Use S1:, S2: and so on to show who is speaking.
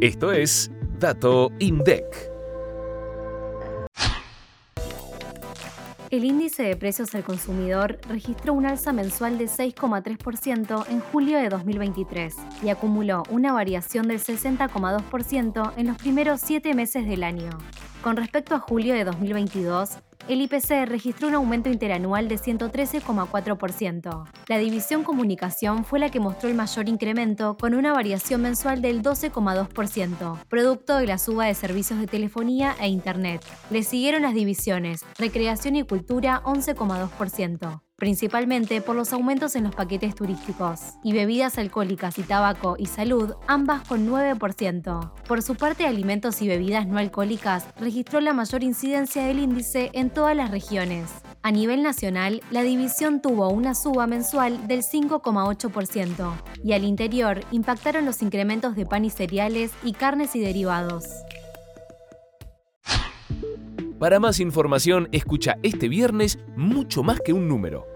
S1: Esto es Dato INDEC.
S2: El índice de precios al consumidor registró un alza mensual de 6,3% en julio de 2023 y acumuló una variación del 60,2% en los primeros siete meses del año. Con respecto a julio de 2022, el IPC registró un aumento interanual de 113,4%. La división comunicación fue la que mostró el mayor incremento, con una variación mensual del 12,2%, producto de la suba de servicios de telefonía e Internet. Le siguieron las divisiones recreación y cultura 11,2% principalmente por los aumentos en los paquetes turísticos, y bebidas alcohólicas y tabaco y salud, ambas con 9%. Por su parte, alimentos y bebidas no alcohólicas registró la mayor incidencia del índice en todas las regiones. A nivel nacional, la división tuvo una suba mensual del 5,8% y al interior impactaron los incrementos de pan y cereales y carnes y derivados.
S1: Para más información, escucha este viernes mucho más que un número.